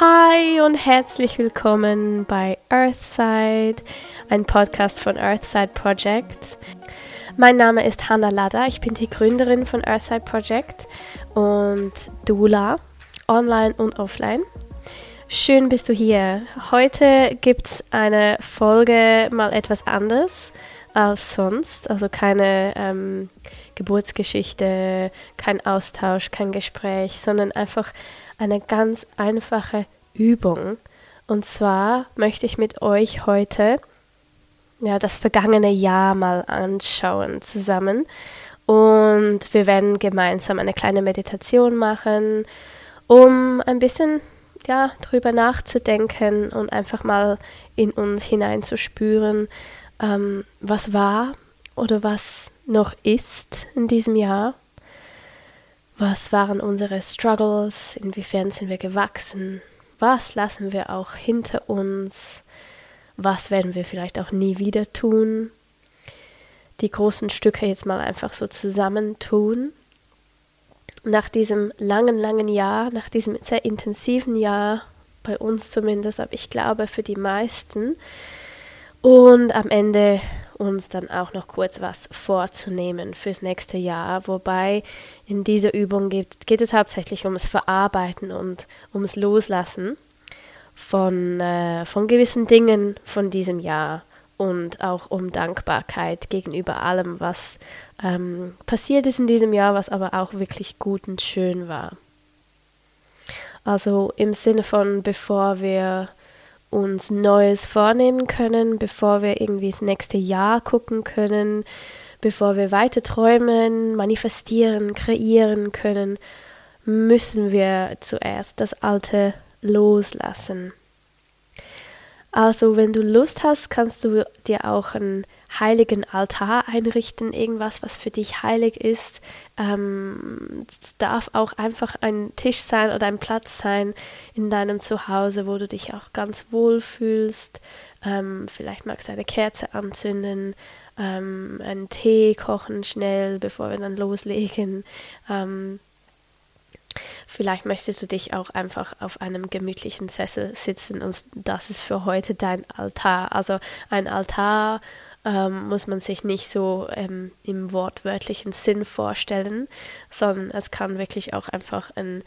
Hi und herzlich willkommen bei Earthside, ein Podcast von Earthside Project. Mein Name ist Hannah Lada, ich bin die Gründerin von Earthside Project und Dula, online und offline. Schön bist du hier. Heute gibt es eine Folge mal etwas anders als sonst, also keine ähm, Geburtsgeschichte, kein Austausch, kein Gespräch, sondern einfach eine ganz einfache Übung. Und zwar möchte ich mit euch heute ja, das vergangene Jahr mal anschauen zusammen. Und wir werden gemeinsam eine kleine Meditation machen, um ein bisschen ja, drüber nachzudenken und einfach mal in uns hineinzuspüren, ähm, was war oder was noch ist in diesem Jahr was waren unsere Struggles? Inwiefern sind wir gewachsen? Was lassen wir auch hinter uns? Was werden wir vielleicht auch nie wieder tun? Die großen Stücke jetzt mal einfach so zusammentun. Nach diesem langen, langen Jahr, nach diesem sehr intensiven Jahr, bei uns zumindest, aber ich glaube für die meisten. Und am Ende uns dann auch noch kurz was vorzunehmen fürs nächste Jahr. Wobei in dieser Übung geht, geht es hauptsächlich ums Verarbeiten und ums Loslassen von, äh, von gewissen Dingen von diesem Jahr und auch um Dankbarkeit gegenüber allem, was ähm, passiert ist in diesem Jahr, was aber auch wirklich gut und schön war. Also im Sinne von, bevor wir uns Neues vornehmen können, bevor wir irgendwie das nächste Jahr gucken können, bevor wir weiter träumen, manifestieren, kreieren können, müssen wir zuerst das Alte loslassen. Also wenn du Lust hast, kannst du dir auch ein heiligen Altar einrichten, irgendwas, was für dich heilig ist. Ähm, es darf auch einfach ein Tisch sein oder ein Platz sein in deinem Zuhause, wo du dich auch ganz wohl fühlst. Ähm, vielleicht magst du eine Kerze anzünden, ähm, einen Tee kochen schnell, bevor wir dann loslegen. Ähm, Vielleicht möchtest du dich auch einfach auf einem gemütlichen Sessel sitzen und das ist für heute dein Altar. Also ein Altar ähm, muss man sich nicht so ähm, im wortwörtlichen Sinn vorstellen, sondern es kann wirklich auch einfach ein,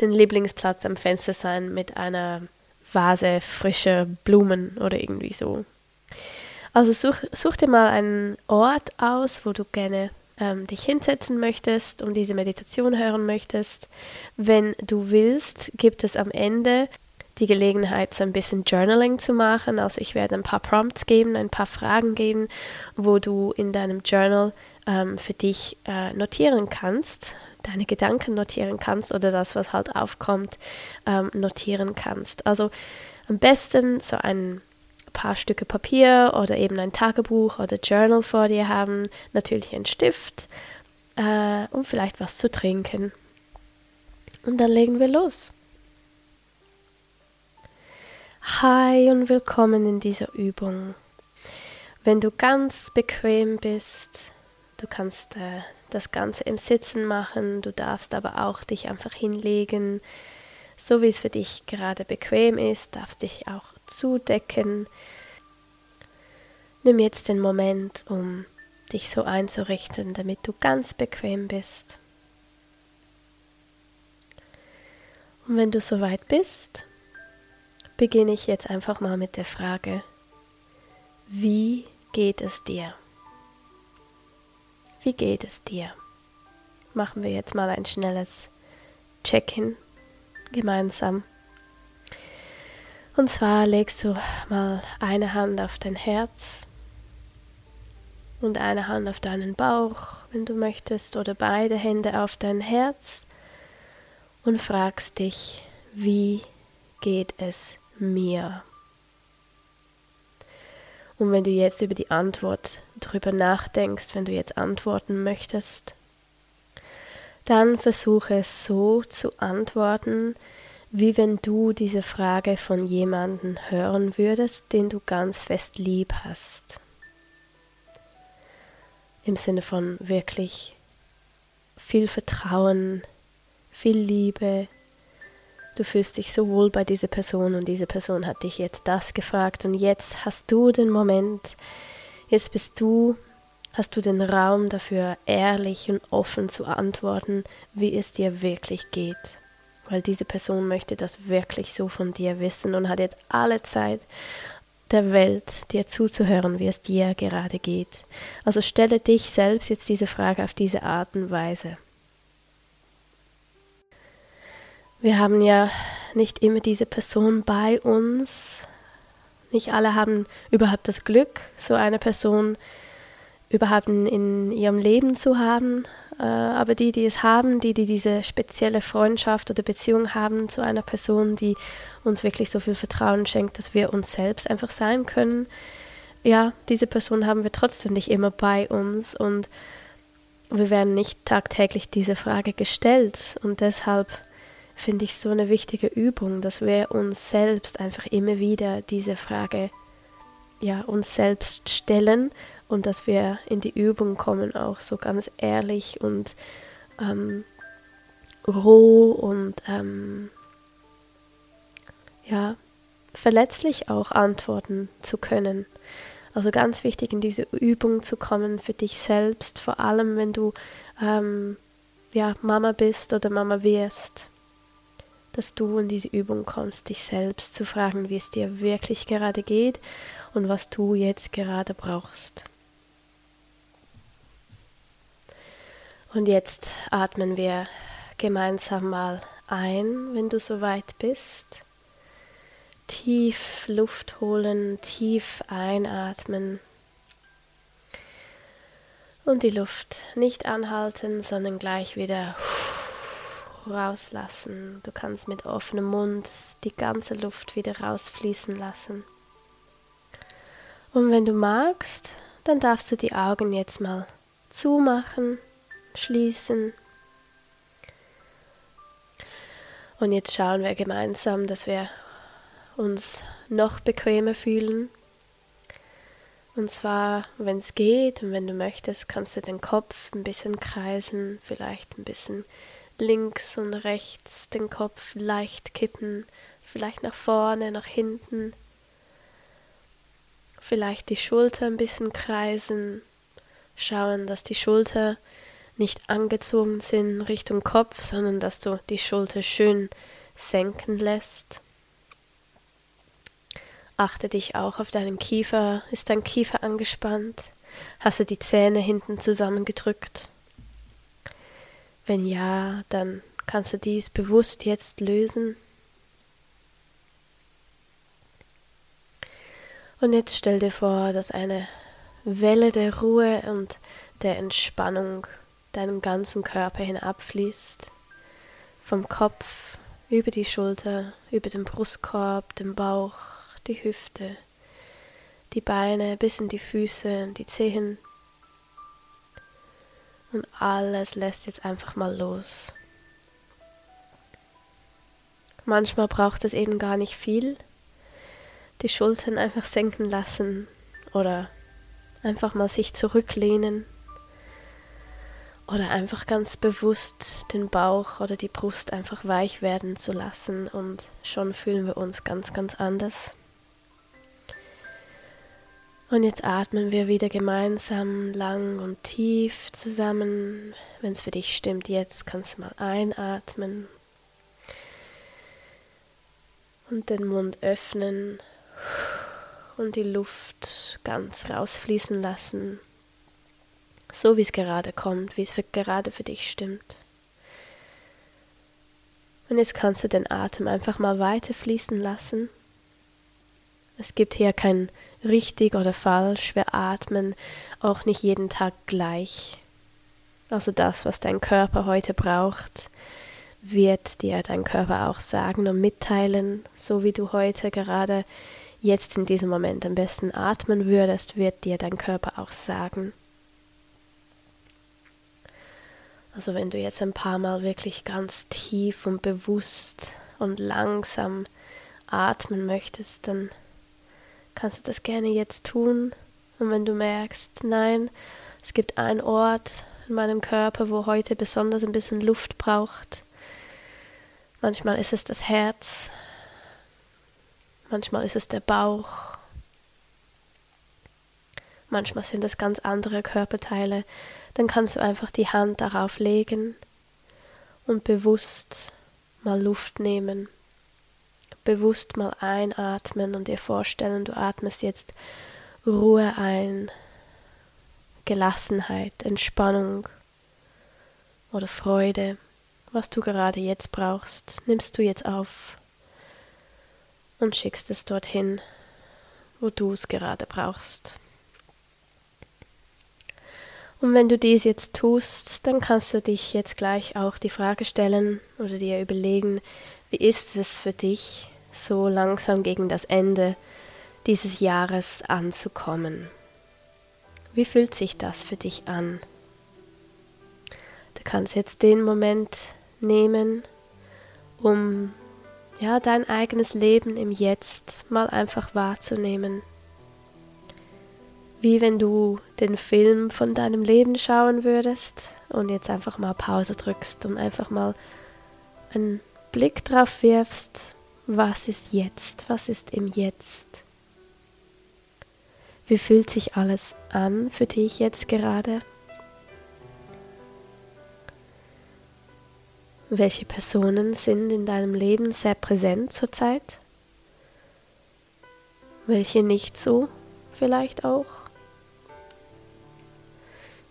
den Lieblingsplatz am Fenster sein mit einer Vase frischer Blumen oder irgendwie so. Also such, such dir mal einen Ort aus, wo du gerne ähm, dich hinsetzen möchtest und diese Meditation hören möchtest. Wenn du willst, gibt es am Ende die Gelegenheit, so ein bisschen Journaling zu machen. Also ich werde ein paar Prompts geben, ein paar Fragen geben, wo du in deinem Journal ähm, für dich äh, notieren kannst, deine Gedanken notieren kannst oder das, was halt aufkommt, ähm, notieren kannst. Also am besten so ein paar Stücke Papier oder eben ein Tagebuch oder Journal vor dir haben, natürlich ein Stift äh, und vielleicht was zu trinken. Und dann legen wir los. Hi und willkommen in dieser Übung. Wenn du ganz bequem bist, du kannst äh, das Ganze im Sitzen machen, du darfst aber auch dich einfach hinlegen, so wie es für dich gerade bequem ist, darfst dich auch zudecken. Nimm jetzt den Moment, um dich so einzurichten, damit du ganz bequem bist. Und wenn du soweit bist, beginne ich jetzt einfach mal mit der Frage, wie geht es dir? Wie geht es dir? Machen wir jetzt mal ein schnelles Check-in gemeinsam. Und zwar legst du mal eine Hand auf dein Herz und eine Hand auf deinen Bauch, wenn du möchtest, oder beide Hände auf dein Herz und fragst dich, wie geht es mir? Und wenn du jetzt über die Antwort drüber nachdenkst, wenn du jetzt antworten möchtest, dann versuche es so zu antworten, wie wenn du diese Frage von jemandem hören würdest, den du ganz fest lieb hast. Im Sinne von wirklich viel Vertrauen, viel Liebe. Du fühlst dich so wohl bei dieser Person und diese Person hat dich jetzt das gefragt und jetzt hast du den Moment, jetzt bist du, hast du den Raum dafür, ehrlich und offen zu antworten, wie es dir wirklich geht. Weil diese Person möchte das wirklich so von dir wissen und hat jetzt alle Zeit der Welt, dir zuzuhören, wie es dir gerade geht. Also stelle dich selbst jetzt diese Frage auf diese Art und Weise. Wir haben ja nicht immer diese Person bei uns. Nicht alle haben überhaupt das Glück, so eine Person überhaupt in ihrem Leben zu haben. Äh, aber die, die es haben, die, die diese spezielle Freundschaft oder Beziehung haben zu einer Person, die uns wirklich so viel Vertrauen schenkt, dass wir uns selbst einfach sein können, ja, diese Person haben wir trotzdem nicht immer bei uns und wir werden nicht tagtäglich diese Frage gestellt und deshalb finde ich so eine wichtige Übung, dass wir uns selbst einfach immer wieder diese Frage ja uns selbst stellen und dass wir in die Übung kommen, auch so ganz ehrlich und ähm, roh und ähm, ja, verletzlich auch antworten zu können. Also ganz wichtig in diese Übung zu kommen für dich selbst, vor allem wenn du ähm, ja, Mama bist oder Mama wirst, dass du in diese Übung kommst, dich selbst zu fragen, wie es dir wirklich gerade geht und was du jetzt gerade brauchst. Und jetzt atmen wir gemeinsam mal ein, wenn du soweit bist. Tief Luft holen, tief einatmen. Und die Luft nicht anhalten, sondern gleich wieder rauslassen. Du kannst mit offenem Mund die ganze Luft wieder rausfließen lassen. Und wenn du magst, dann darfst du die Augen jetzt mal zumachen schließen. Und jetzt schauen wir gemeinsam, dass wir uns noch bequemer fühlen. Und zwar, wenn es geht und wenn du möchtest, kannst du den Kopf ein bisschen kreisen, vielleicht ein bisschen links und rechts den Kopf leicht kippen, vielleicht nach vorne, nach hinten, vielleicht die Schulter ein bisschen kreisen, schauen, dass die Schulter nicht angezogen sind Richtung Kopf, sondern dass du die Schulter schön senken lässt. Achte dich auch auf deinen Kiefer. Ist dein Kiefer angespannt? Hast du die Zähne hinten zusammengedrückt? Wenn ja, dann kannst du dies bewusst jetzt lösen. Und jetzt stell dir vor, dass eine Welle der Ruhe und der Entspannung deinem ganzen Körper hinabfließt, vom Kopf über die Schulter, über den Brustkorb, den Bauch, die Hüfte, die Beine bis in die Füße die Zehen. Und alles lässt jetzt einfach mal los. Manchmal braucht es eben gar nicht viel. Die Schultern einfach senken lassen oder einfach mal sich zurücklehnen oder einfach ganz bewusst den Bauch oder die Brust einfach weich werden zu lassen und schon fühlen wir uns ganz, ganz anders. Und jetzt atmen wir wieder gemeinsam lang und tief zusammen. Wenn es für dich stimmt, jetzt kannst du mal einatmen und den Mund öffnen und die Luft ganz rausfließen lassen so wie es gerade kommt, wie es für, gerade für dich stimmt. Und jetzt kannst du den Atem einfach mal weiter fließen lassen. Es gibt hier kein richtig oder falsch. Wir atmen auch nicht jeden Tag gleich. Also das, was dein Körper heute braucht, wird dir dein Körper auch sagen und mitteilen, so wie du heute gerade jetzt in diesem Moment am besten atmen würdest, wird dir dein Körper auch sagen. Also wenn du jetzt ein paar Mal wirklich ganz tief und bewusst und langsam atmen möchtest, dann kannst du das gerne jetzt tun. Und wenn du merkst, nein, es gibt einen Ort in meinem Körper, wo heute besonders ein bisschen Luft braucht, Manchmal ist es das Herz, manchmal ist es der Bauch, manchmal sind es ganz andere Körperteile. Dann kannst du einfach die Hand darauf legen und bewusst mal Luft nehmen. Bewusst mal einatmen und dir vorstellen, du atmest jetzt Ruhe ein, Gelassenheit, Entspannung oder Freude was du gerade jetzt brauchst, nimmst du jetzt auf und schickst es dorthin, wo du es gerade brauchst. Und wenn du dies jetzt tust, dann kannst du dich jetzt gleich auch die Frage stellen oder dir überlegen, wie ist es für dich, so langsam gegen das Ende dieses Jahres anzukommen? Wie fühlt sich das für dich an? Du kannst jetzt den Moment nehmen, um ja dein eigenes Leben im Jetzt mal einfach wahrzunehmen. Wie wenn du den Film von deinem Leben schauen würdest und jetzt einfach mal Pause drückst und einfach mal einen Blick drauf wirfst, was ist jetzt, was ist im Jetzt. Wie fühlt sich alles an für dich jetzt gerade? Welche Personen sind in deinem Leben sehr präsent zurzeit? Welche nicht so vielleicht auch?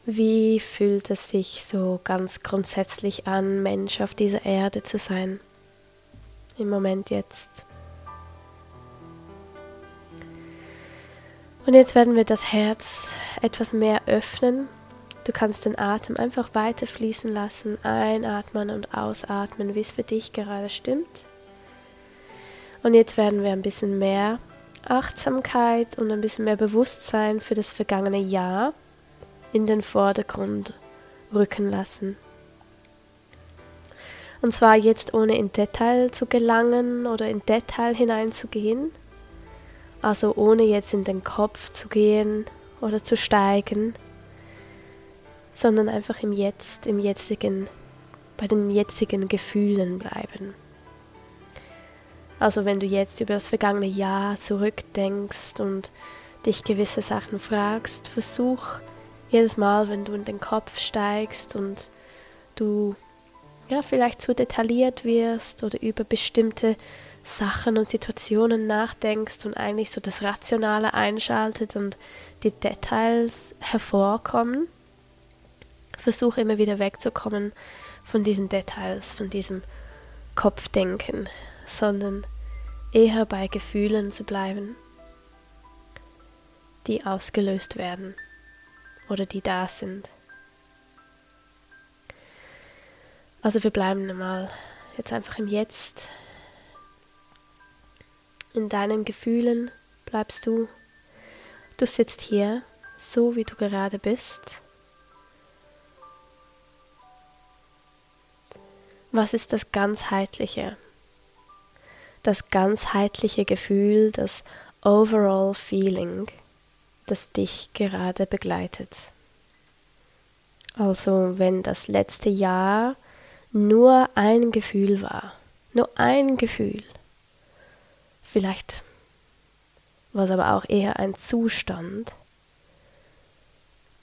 Wie fühlt es sich so ganz grundsätzlich an, Mensch auf dieser Erde zu sein? Im Moment jetzt. Und jetzt werden wir das Herz etwas mehr öffnen Du kannst den Atem einfach weiter fließen lassen, einatmen und ausatmen, wie es für dich gerade stimmt. Und jetzt werden wir ein bisschen mehr Achtsamkeit und ein bisschen mehr Bewusstsein für das vergangene Jahr in den Vordergrund rücken lassen. Und zwar jetzt ohne in Detail zu gelangen oder in Detail hineinzugehen, also ohne jetzt in den Kopf zu gehen oder zu steigen, sondern einfach im Jetzt, im jetzigen, bei den jetzigen Gefühlen bleiben. Also wenn du jetzt über das vergangene Jahr zurückdenkst und dich gewisse Sachen fragst, versuch jedes Mal, wenn du in den Kopf steigst und du ja vielleicht zu detailliert wirst oder über bestimmte Sachen und Situationen nachdenkst und eigentlich so das Rationale einschaltet und die Details hervorkommen, versuche immer wieder wegzukommen von diesen Details, von diesem Kopfdenken, sondern eher bei Gefühlen zu bleiben, die ausgelöst werden oder die da sind. Also wir bleiben mal jetzt einfach im Jetzt. In deinen Gefühlen bleibst du. Du sitzt hier, so wie du gerade bist. Was ist das ganzheitliche? Das ganzheitliche Gefühl, das Overall Feeling, das dich gerade begleitet. Also wenn das letzte Jahr nur ein Gefühl war, nur ein Gefühl, vielleicht war es aber auch eher ein Zustand,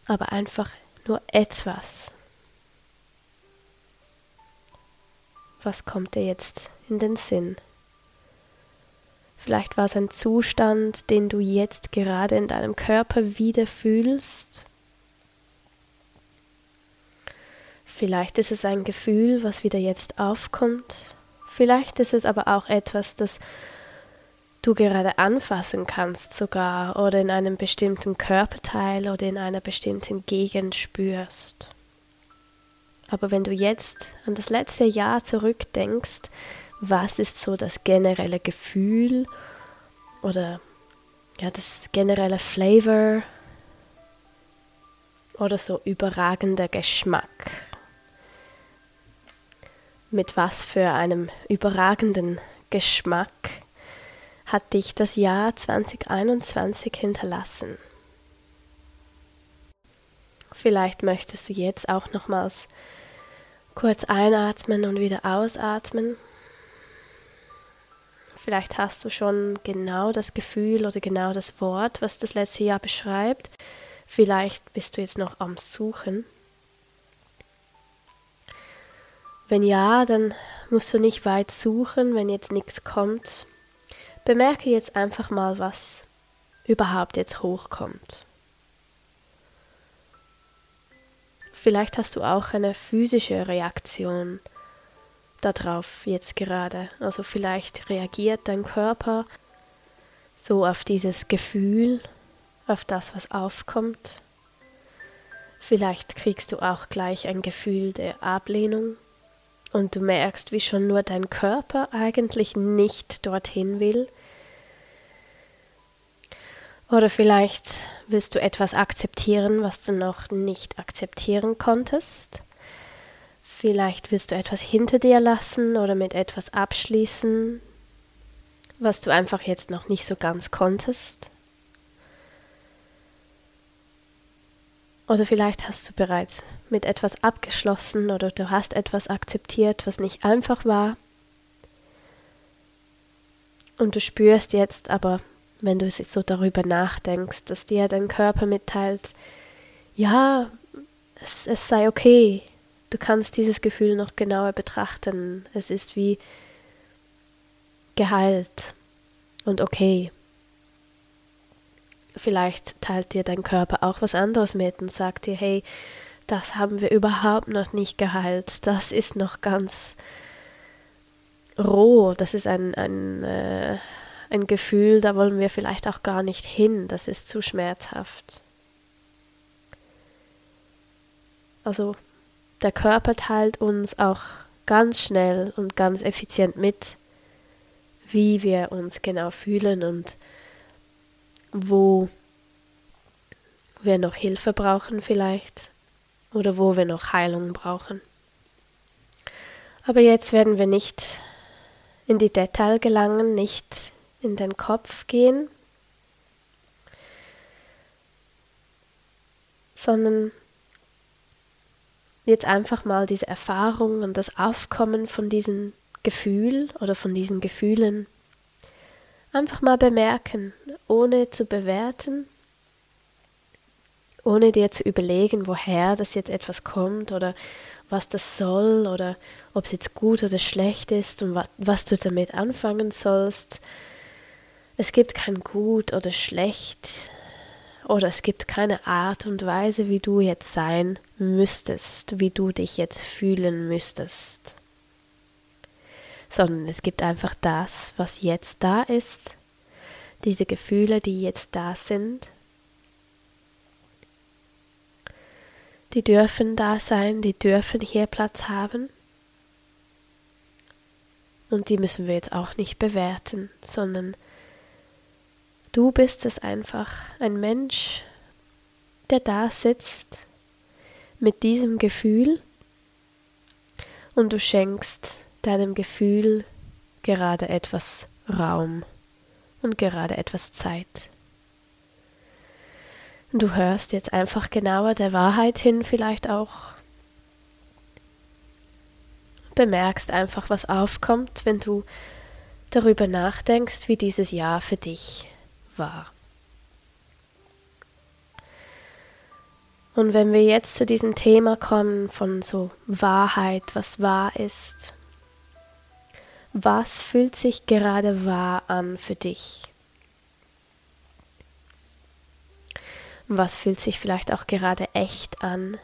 aber einfach nur etwas, was kommt dir jetzt in den Sinn? Vielleicht war es ein Zustand, den du jetzt gerade in deinem Körper wieder fühlst. Vielleicht ist es ein Gefühl, was wieder jetzt aufkommt. Vielleicht ist es aber auch etwas, das du gerade anfassen kannst sogar oder in einem bestimmten Körperteil oder in einer bestimmten Gegend spürst. Aber wenn du jetzt an das letzte Jahr zurückdenkst, was ist so das generelle Gefühl oder ja, das generelle Flavor oder so überragender Geschmack? Mit was für einem überragenden Geschmack hat dich das Jahr 2021 hinterlassen? Vielleicht möchtest du jetzt auch nochmals kurz einatmen und wieder ausatmen. Vielleicht hast du schon genau das Gefühl oder genau das Wort, was das letzte Jahr beschreibt. Vielleicht bist du jetzt noch am Suchen. Wenn ja, dann musst du nicht weit suchen, wenn jetzt nichts kommt. Bemerke jetzt einfach mal, was überhaupt jetzt hochkommt. Vielleicht hast du auch eine physische Reaktion darauf jetzt gerade. Also vielleicht reagiert dein Körper so auf dieses Gefühl, auf das, was aufkommt. Vielleicht kriegst du auch gleich ein Gefühl der Ablehnung und du merkst, wie schon nur dein Körper eigentlich nicht dorthin will. Oder vielleicht willst du etwas akzeptieren, was du noch nicht akzeptieren konntest. Vielleicht willst du etwas hinter dir lassen oder mit etwas abschließen, was du einfach jetzt noch nicht so ganz konntest. Oder vielleicht hast du bereits mit etwas abgeschlossen oder du hast etwas akzeptiert, was nicht einfach war. Und du spürst jetzt aber, wenn du so darüber nachdenkst, dass dir dein Körper mitteilt, ja, es, es sei okay, du kannst dieses Gefühl noch genauer betrachten. Es ist wie geheilt und okay. Vielleicht teilt dir dein Körper auch was anderes mit und sagt dir, hey, das haben wir überhaupt noch nicht geheilt. Das ist noch ganz roh. Das ist ein, ein, äh, ein Gefühl, da wollen wir vielleicht auch gar nicht hin. Das ist zu schmerzhaft. Also der Körper teilt uns auch ganz schnell und ganz effizient mit, wie wir uns genau fühlen und wo wir noch Hilfe brauchen vielleicht oder wo wir noch Heilung brauchen. Aber jetzt werden wir nicht in die Detail gelangen, nicht in den Kopf gehen, sondern jetzt einfach mal diese Erfahrung und das Aufkommen von diesem Gefühl oder von diesen Gefühlen einfach mal bemerken, ohne zu bewerten, ohne dir zu überlegen, woher das jetzt etwas kommt oder was das soll oder ob es jetzt gut oder schlecht ist und was, was du damit anfangen sollst. Es gibt kein gut oder schlecht oder es gibt keine Art und Weise, wie du jetzt sein müsstest, wie du dich jetzt fühlen müsstest, sondern es gibt einfach das, was jetzt da ist, diese Gefühle, die jetzt da sind. Die dürfen da sein, die dürfen hier Platz haben. Und die müssen wir jetzt auch nicht bewerten, sondern Du bist es einfach, ein Mensch, der da sitzt mit diesem Gefühl und du schenkst deinem Gefühl gerade etwas Raum und gerade etwas Zeit. Du hörst jetzt einfach genauer der Wahrheit hin, vielleicht auch bemerkst einfach, was aufkommt, wenn du darüber nachdenkst, wie dieses Jahr für dich war. Und wenn wir jetzt zu diesem Thema kommen von so Wahrheit, was wahr ist, was fühlt sich gerade wahr an für dich? Was fühlt sich vielleicht auch gerade echt an?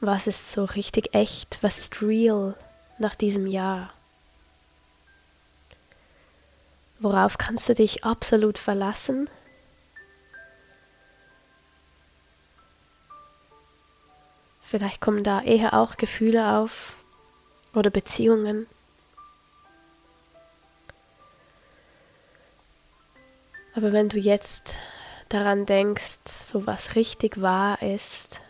Was ist so richtig echt? Was ist real nach diesem Jahr? Worauf kannst du dich absolut verlassen? Vielleicht kommen da eher auch Gefühle auf oder Beziehungen. Aber wenn du jetzt daran denkst, so was richtig wahr ist,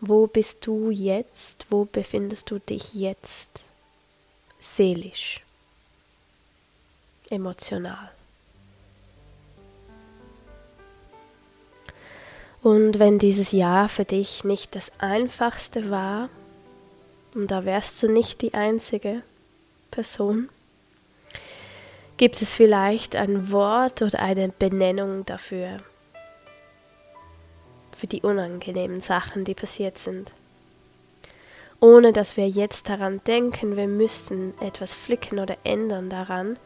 wo bist du jetzt, wo befindest du dich jetzt seelisch? emotional. Und wenn dieses Jahr für dich nicht das einfachste war, und da wärst du nicht die einzige Person, Gibt es vielleicht ein Wort oder eine Benennung dafür? Für die unangenehmen Sachen, die passiert sind. Ohne dass wir jetzt daran denken, wir müssten etwas flicken oder ändern daran.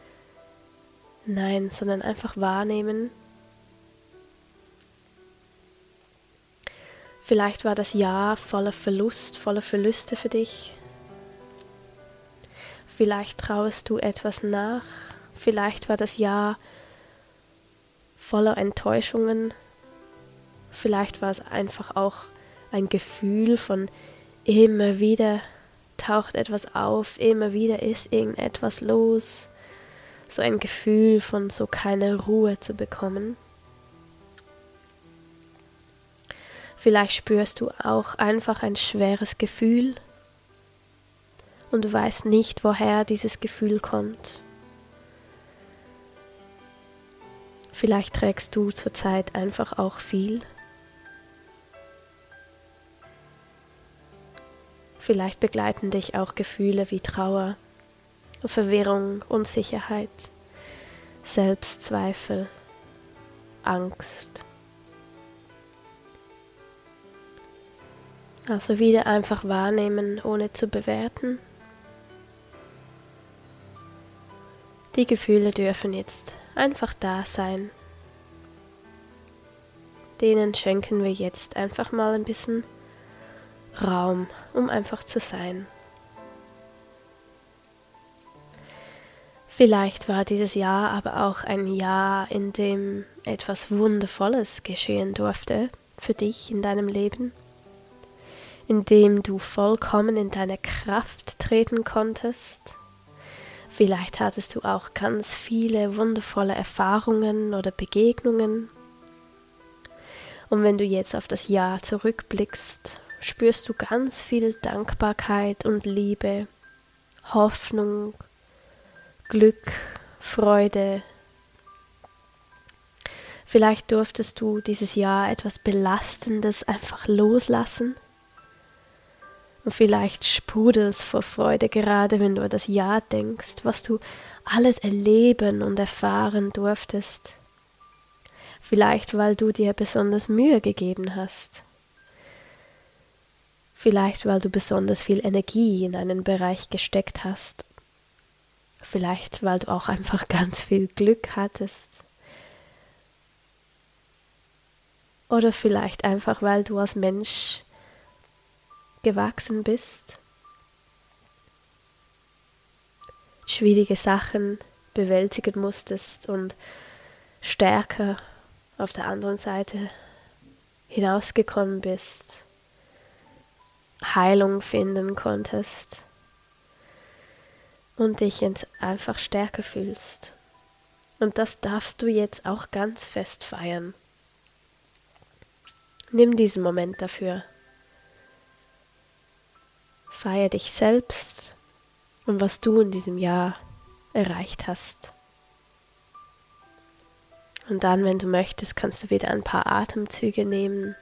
Nein, sondern einfach wahrnehmen. Vielleicht war das Jahr voller Verlust, voller Verluste für dich. Vielleicht trauest du etwas nach. Vielleicht war das Jahr voller Enttäuschungen. Vielleicht war es einfach auch ein Gefühl von immer wieder taucht etwas auf, immer wieder ist irgendetwas los. So ein Gefühl von so keine Ruhe zu bekommen. Vielleicht spürst du auch einfach ein schweres Gefühl und du weißt nicht, woher dieses Gefühl kommt. Vielleicht trägst du zurzeit einfach auch viel. Vielleicht begleiten dich auch Gefühle wie Trauer, Verwirrung, Unsicherheit, Selbstzweifel, Angst. Also wieder einfach wahrnehmen, ohne zu bewerten. Die Gefühle dürfen jetzt einfach da sein. Denen schenken wir jetzt einfach mal ein bisschen Raum, um einfach zu sein. Vielleicht war dieses Jahr aber auch ein Jahr, in dem etwas Wundervolles geschehen durfte für dich in deinem Leben, in dem du vollkommen in deine Kraft treten konntest Vielleicht hattest du auch ganz viele wundervolle Erfahrungen oder Begegnungen. Und wenn du jetzt auf das Jahr zurückblickst, spürst du ganz viel Dankbarkeit und Liebe, Hoffnung, Glück, Freude. Vielleicht durftest du dieses Jahr etwas Belastendes einfach loslassen und vielleicht sprudelst vor Freude gerade, wenn du an das Jahr denkst, was du alles erleben und erfahren durftest. Vielleicht weil du dir besonders Mühe gegeben hast. Vielleicht weil du besonders viel Energie in einen Bereich gesteckt hast. Vielleicht weil du auch einfach ganz viel Glück hattest. Oder vielleicht einfach weil du als Mensch gewachsen bist, schwierige Sachen bewältigen musstest und stärker auf der anderen Seite hinausgekommen bist, Heilung finden konntest und dich einfach stärker fühlst. Und das darfst du jetzt auch ganz fest feiern. Nimm diesen Moment dafür. Feier dich selbst und was du in diesem Jahr erreicht hast. Und dann, wenn du möchtest, kannst du wieder ein paar Atemzüge nehmen.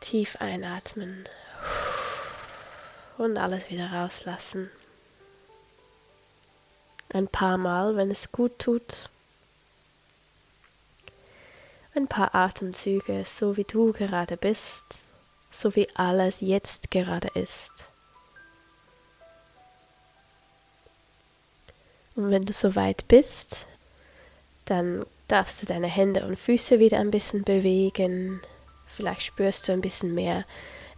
Tief einatmen und alles wieder rauslassen. Ein paar Mal, wenn es gut tut. Ein paar Atemzüge, so wie du gerade bist so wie alles jetzt gerade ist. Und wenn du soweit bist, dann darfst du deine Hände und Füße wieder ein bisschen bewegen. Vielleicht spürst du ein bisschen mehr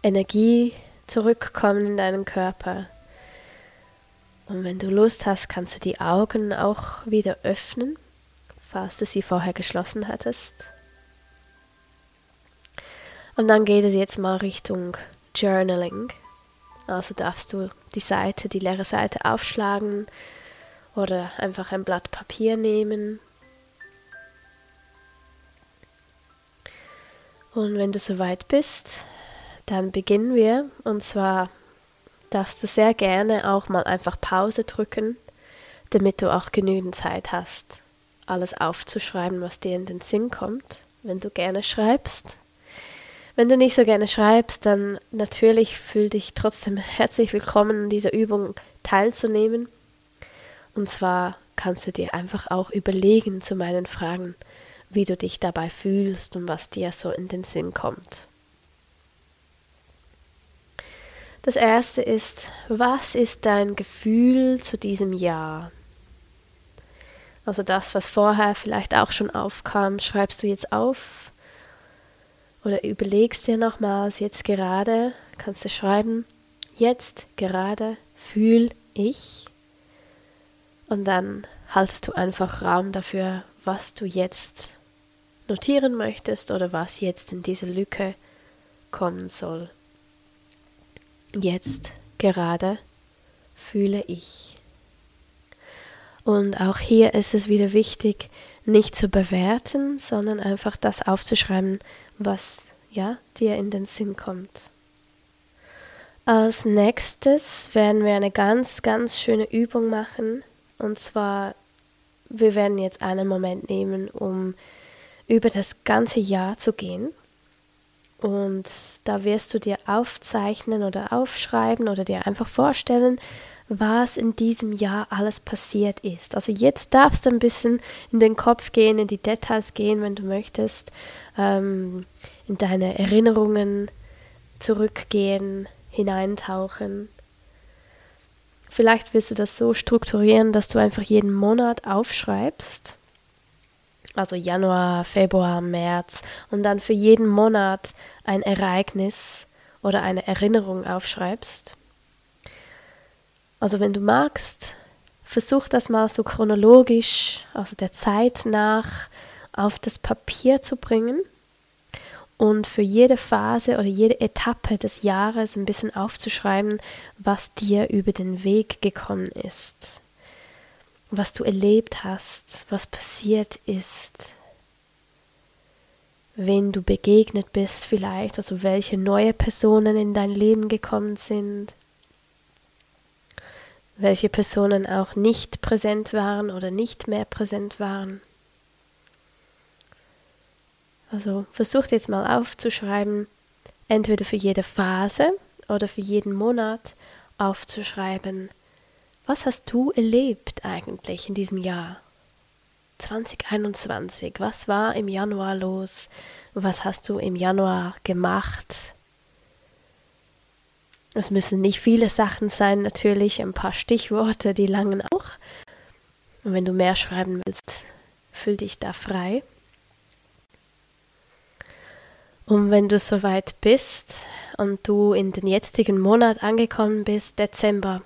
Energie zurückkommen in deinen Körper. Und wenn du Lust hast, kannst du die Augen auch wieder öffnen, falls du sie vorher geschlossen hattest. Und dann geht es jetzt mal Richtung Journaling. Also darfst du die Seite, die leere Seite aufschlagen oder einfach ein Blatt Papier nehmen. Und wenn du soweit bist, dann beginnen wir. Und zwar darfst du sehr gerne auch mal einfach Pause drücken, damit du auch genügend Zeit hast, alles aufzuschreiben, was dir in den Sinn kommt, wenn du gerne schreibst. Wenn du nicht so gerne schreibst, dann natürlich fühl dich trotzdem herzlich willkommen, in dieser Übung teilzunehmen. Und zwar kannst du dir einfach auch überlegen zu meinen Fragen, wie du dich dabei fühlst und was dir so in den Sinn kommt. Das erste ist, was ist dein Gefühl zu diesem Jahr? Also das, was vorher vielleicht auch schon aufkam, schreibst du jetzt auf oder überlegst dir nochmals jetzt gerade, kannst du schreiben, jetzt gerade fühle ich und dann haltest du einfach Raum dafür, was du jetzt notieren möchtest oder was jetzt in diese Lücke kommen soll. Jetzt gerade fühle ich. Und auch hier ist es wieder wichtig, nicht zu bewerten, sondern einfach das aufzuschreiben, was ja dir in den Sinn kommt. Als nächstes werden wir eine ganz, ganz schöne Übung machen. Und zwar, wir werden jetzt einen Moment nehmen, um über das ganze Jahr zu gehen. Und da wirst du dir aufzeichnen oder aufschreiben oder dir einfach vorstellen, was in diesem Jahr alles passiert ist. Also jetzt darfst du ein bisschen in den Kopf gehen, in die Details gehen, wenn du möchtest, ähm, in deine Erinnerungen zurückgehen, hineintauchen. Vielleicht willst du das so strukturieren, dass du einfach jeden Monat aufschreibst. Also Januar, Februar, März und dann für jeden Monat ein Ereignis oder eine Erinnerung aufschreibst. Also wenn du magst, versuch das mal so chronologisch, also der Zeit nach, auf das Papier zu bringen und für jede Phase oder jede Etappe des Jahres ein bisschen aufzuschreiben, was dir über den Weg gekommen ist, was du erlebt hast, was passiert ist, wen du begegnet bist vielleicht, also welche neue Personen in dein Leben gekommen sind welche Personen auch nicht präsent waren oder nicht mehr präsent waren. Also versucht jetzt mal aufzuschreiben, entweder für jede Phase oder für jeden Monat aufzuschreiben, was hast du erlebt eigentlich in diesem Jahr 2021? Was war im Januar los? Was hast du im Januar gemacht? Es müssen nicht viele Sachen sein, natürlich ein paar Stichworte, die langen auch. Und wenn du mehr schreiben willst, fühl dich da frei. Und wenn du soweit bist und du in den jetzigen Monat angekommen bist, Dezember,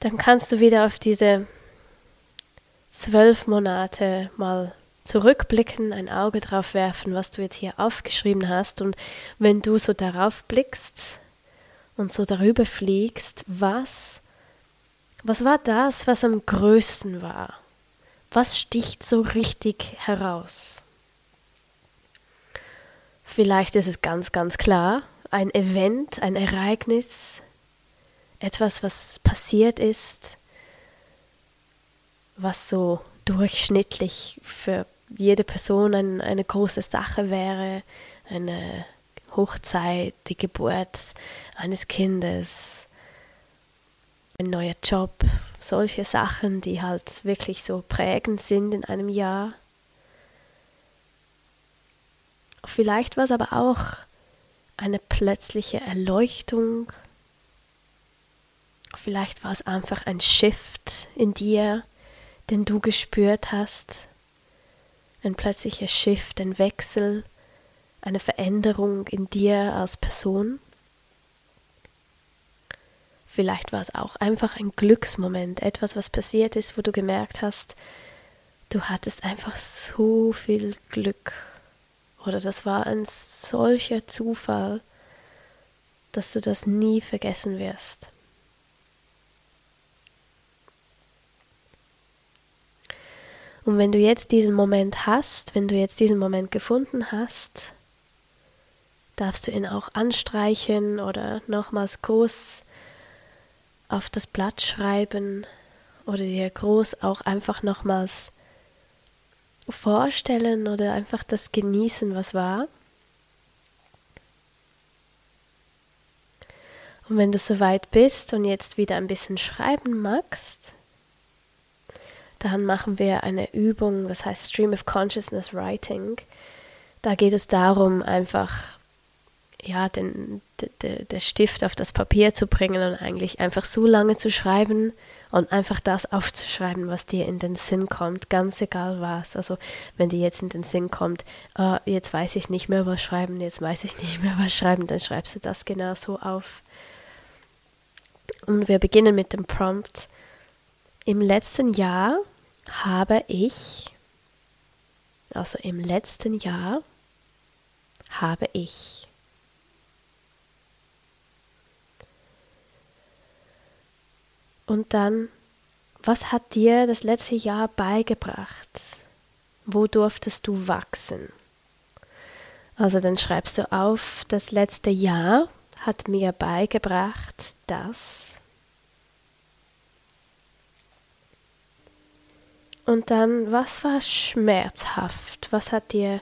dann kannst du wieder auf diese zwölf Monate mal zurückblicken, ein Auge drauf werfen, was du jetzt hier aufgeschrieben hast. Und wenn du so darauf blickst und so darüber fliegst, was, was war das, was am größten war? Was sticht so richtig heraus? Vielleicht ist es ganz, ganz klar, ein Event, ein Ereignis, etwas, was passiert ist, was so durchschnittlich für jede Person ein, eine große Sache wäre, eine Hochzeit, die Geburt eines Kindes, ein neuer Job, solche Sachen, die halt wirklich so prägend sind in einem Jahr. Vielleicht war es aber auch eine plötzliche Erleuchtung. Vielleicht war es einfach ein Shift in dir, den du gespürt hast, ein plötzlicher Shift, ein Wechsel, eine Veränderung in dir als Person. Vielleicht war es auch einfach ein Glücksmoment, etwas, was passiert ist, wo du gemerkt hast, du hattest einfach so viel Glück. Oder das war ein solcher Zufall, dass du das nie vergessen wirst. Und wenn du jetzt diesen Moment hast, wenn du jetzt diesen Moment gefunden hast, darfst du ihn auch anstreichen oder nochmals groß auf das Blatt schreiben oder dir groß auch einfach nochmals vorstellen oder einfach das genießen, was war. Und wenn du soweit bist und jetzt wieder ein bisschen schreiben magst, dann machen wir eine Übung, das heißt Stream of Consciousness Writing. Da geht es darum, einfach ja, den, de, de Stift auf das Papier zu bringen und eigentlich einfach so lange zu schreiben und einfach das aufzuschreiben, was dir in den Sinn kommt, ganz egal was. Also wenn dir jetzt in den Sinn kommt, uh, jetzt weiß ich nicht mehr was schreiben, jetzt weiß ich nicht mehr was schreiben, dann schreibst du das genau so auf. Und wir beginnen mit dem Prompt. Im letzten Jahr habe ich, also im letzten Jahr habe ich Und dann, was hat dir das letzte Jahr beigebracht? Wo durftest du wachsen? Also dann schreibst du auf, das letzte Jahr hat mir beigebracht, dass. Und dann, was war schmerzhaft? Was hat dir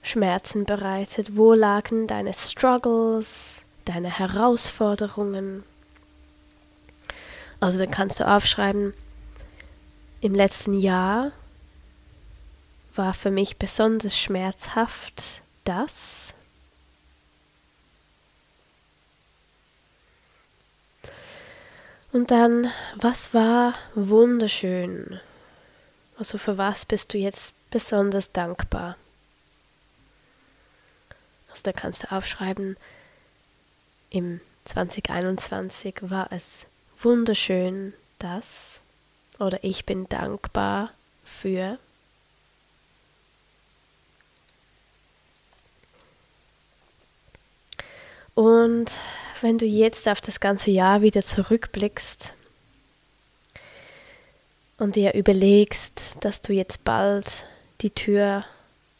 Schmerzen bereitet? Wo lagen deine Struggles, deine Herausforderungen? Also dann kannst du aufschreiben, im letzten Jahr war für mich besonders schmerzhaft das. Und dann, was war wunderschön? Also für was bist du jetzt besonders dankbar? Also da kannst du aufschreiben, im 2021 war es wunderschön, das oder ich bin dankbar für. Und wenn du jetzt auf das ganze Jahr wieder zurückblickst und dir überlegst, dass du jetzt bald die Tür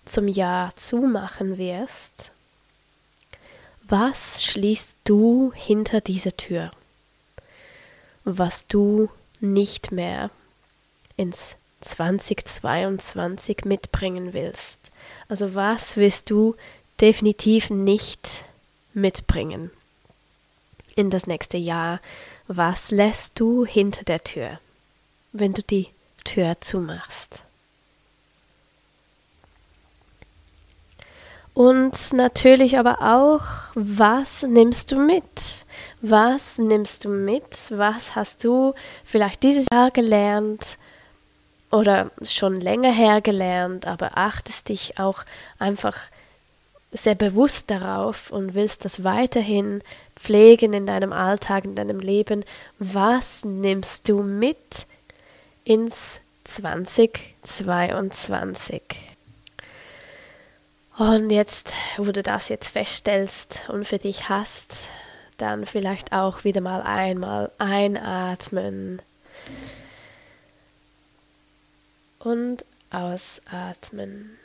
zum Jahr zumachen wirst, was schließt du hinter dieser Tür? was du nicht mehr ins 2022 mitbringen willst. Also was willst du definitiv nicht mitbringen in das nächste Jahr? Was lässt du hinter der Tür, wenn du die Tür zumachst? Und natürlich aber auch, was nimmst du mit? Was nimmst du mit? Was hast du vielleicht dieses Jahr gelernt oder schon länger her gelernt, aber achtest dich auch einfach sehr bewusst darauf und willst das weiterhin pflegen in deinem Alltag, in deinem Leben. Was nimmst du mit ins 2022? Und jetzt, wo du das jetzt feststellst und für dich hast, dann vielleicht auch wieder mal einmal einatmen und ausatmen.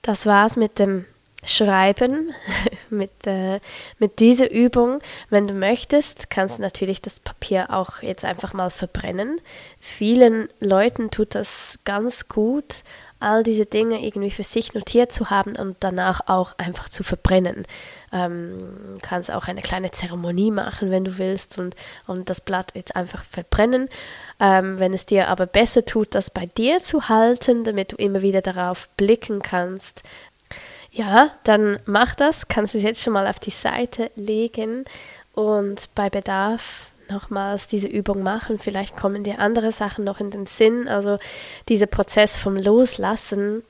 Das war's mit dem schreiben mit, äh, mit dieser Übung. Wenn du möchtest, kannst du natürlich das Papier auch jetzt einfach mal verbrennen. Vielen Leuten tut das ganz gut, all diese Dinge irgendwie für sich notiert zu haben und danach auch einfach zu verbrennen. Ähm, kannst auch eine kleine Zeremonie machen, wenn du willst, und, und das Blatt jetzt einfach verbrennen. Ähm, wenn es dir aber besser tut, das bei dir zu halten, damit du immer wieder darauf blicken kannst, ja, dann mach das. Kannst es jetzt schon mal auf die Seite legen und bei Bedarf nochmals diese Übung machen. Vielleicht kommen dir andere Sachen noch in den Sinn. Also dieser Prozess vom Loslassen,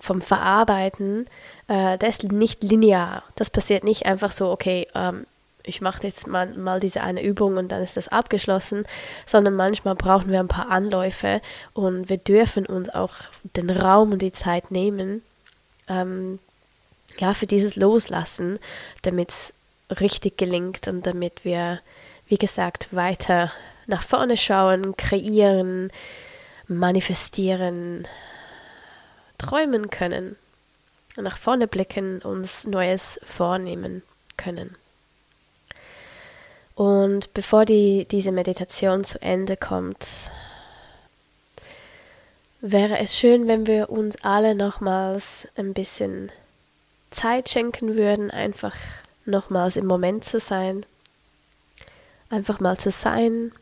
vom Verarbeiten, äh, der ist nicht linear. Das passiert nicht einfach so, okay, ähm, ich mache jetzt mal, mal diese eine Übung und dann ist das abgeschlossen, sondern manchmal brauchen wir ein paar Anläufe und wir dürfen uns auch den Raum und die Zeit nehmen, ähm, ja, für dieses Loslassen, damit es richtig gelingt und damit wir, wie gesagt, weiter nach vorne schauen, kreieren, manifestieren, träumen können, nach vorne blicken, uns Neues vornehmen können. Und bevor die, diese Meditation zu Ende kommt, wäre es schön, wenn wir uns alle nochmals ein bisschen Zeit schenken würden, einfach nochmals im Moment zu sein, einfach mal zu sein,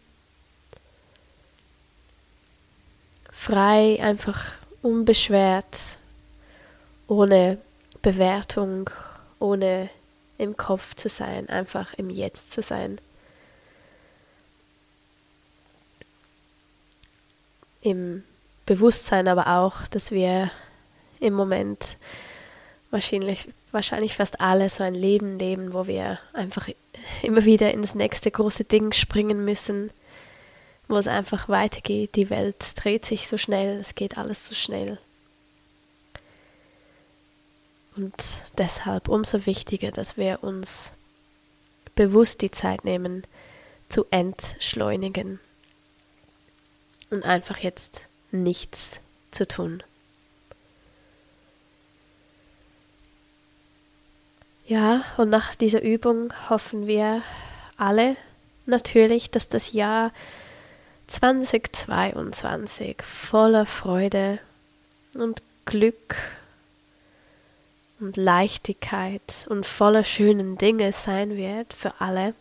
frei, einfach unbeschwert, ohne Bewertung, ohne im Kopf zu sein, einfach im Jetzt zu sein. Im Bewusstsein aber auch, dass wir im Moment wahrscheinlich, wahrscheinlich fast alle so ein Leben leben, wo wir einfach immer wieder ins nächste große Ding springen müssen, wo es einfach weitergeht. Die Welt dreht sich so schnell, es geht alles so schnell. Und deshalb umso wichtiger, dass wir uns bewusst die Zeit nehmen, zu entschleunigen und einfach jetzt nichts zu tun. Ja, und nach dieser Übung hoffen wir alle natürlich, dass das Jahr 2022 voller Freude und Glück und Leichtigkeit und voller schönen Dinge sein wird für alle.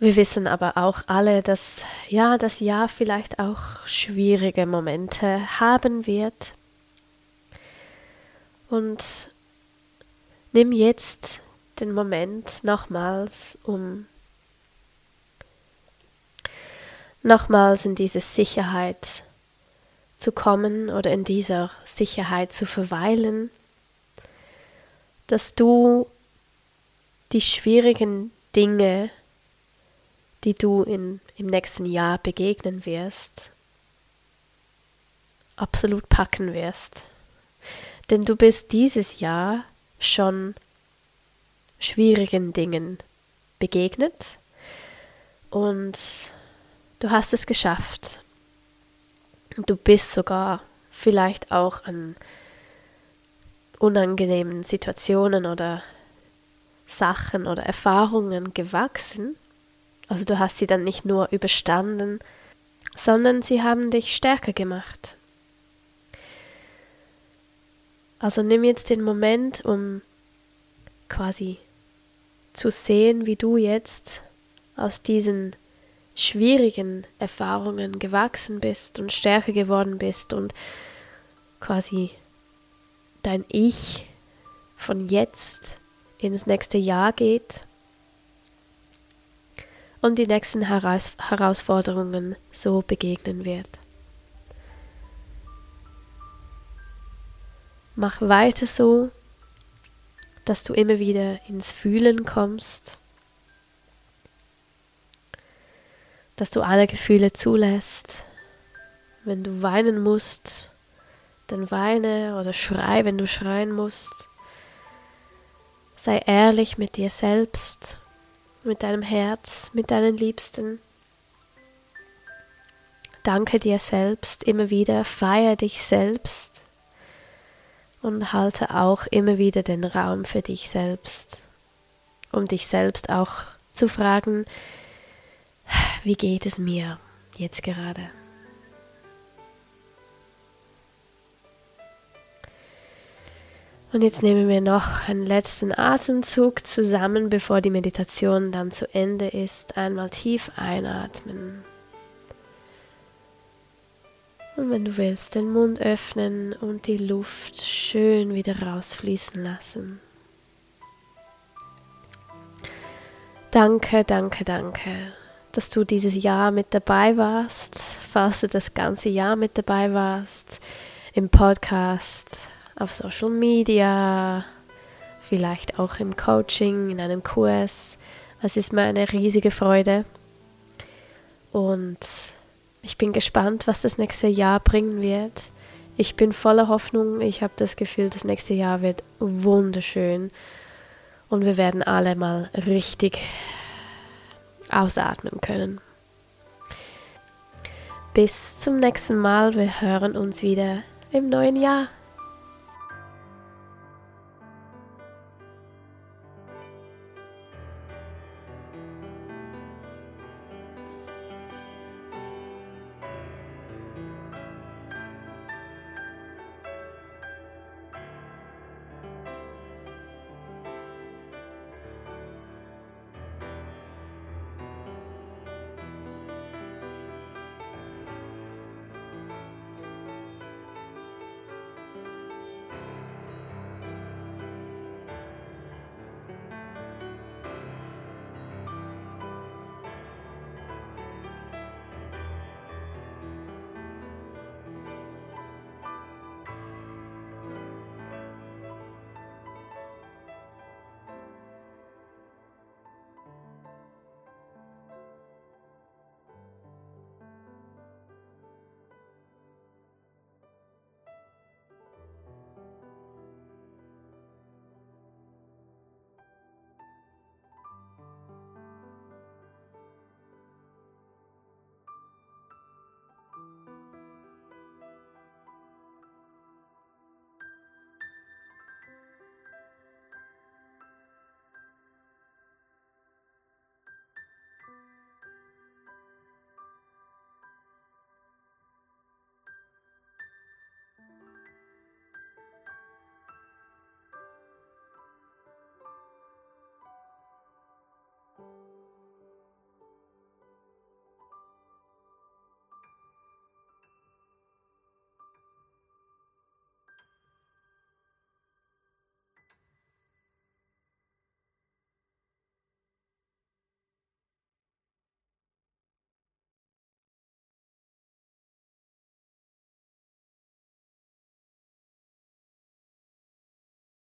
Wir wissen aber auch alle, dass ja, das Jahr vielleicht auch schwierige Momente haben wird. Und nimm jetzt den Moment nochmals, um nochmals in diese Sicherheit zu kommen oder in dieser Sicherheit zu verweilen, dass du die schwierigen Dinge, die du in, im nächsten Jahr begegnen wirst, absolut packen wirst. Denn du bist dieses Jahr schon schwierigen Dingen begegnet und du hast es geschafft. Du bist sogar vielleicht auch an unangenehmen Situationen oder Sachen oder Erfahrungen gewachsen. Also du hast sie dann nicht nur überstanden, sondern sie haben dich stärker gemacht. Also nimm jetzt den Moment, um quasi zu sehen, wie du jetzt aus diesen schwierigen Erfahrungen gewachsen bist und stärker geworden bist und quasi dein Ich von jetzt ins nächste Jahr geht und die nächsten Heraus Herausforderungen so begegnen wird. Mach weiter so, dass du immer wieder ins Fühlen kommst dass du alle Gefühle zulässt. Wenn du weinen musst, dann weine oder schrei, wenn du schreien musst. Sei ehrlich mit dir selbst, mit deinem Herz, mit deinen Liebsten. Danke dir selbst immer wieder, feier dich selbst und halte auch immer wieder den Raum für dich selbst, um dich selbst auch zu fragen, wie geht es mir jetzt gerade? Und jetzt nehmen wir noch einen letzten Atemzug zusammen, bevor die Meditation dann zu Ende ist. Einmal tief einatmen. Und wenn du willst, den Mund öffnen und die Luft schön wieder rausfließen lassen. Danke, danke, danke dass du dieses Jahr mit dabei warst, falls du das ganze Jahr mit dabei warst, im Podcast, auf Social Media, vielleicht auch im Coaching, in einem Kurs. Es ist mir eine riesige Freude. Und ich bin gespannt, was das nächste Jahr bringen wird. Ich bin voller Hoffnung. Ich habe das Gefühl, das nächste Jahr wird wunderschön. Und wir werden alle mal richtig ausatmen können. Bis zum nächsten Mal. Wir hören uns wieder im neuen Jahr.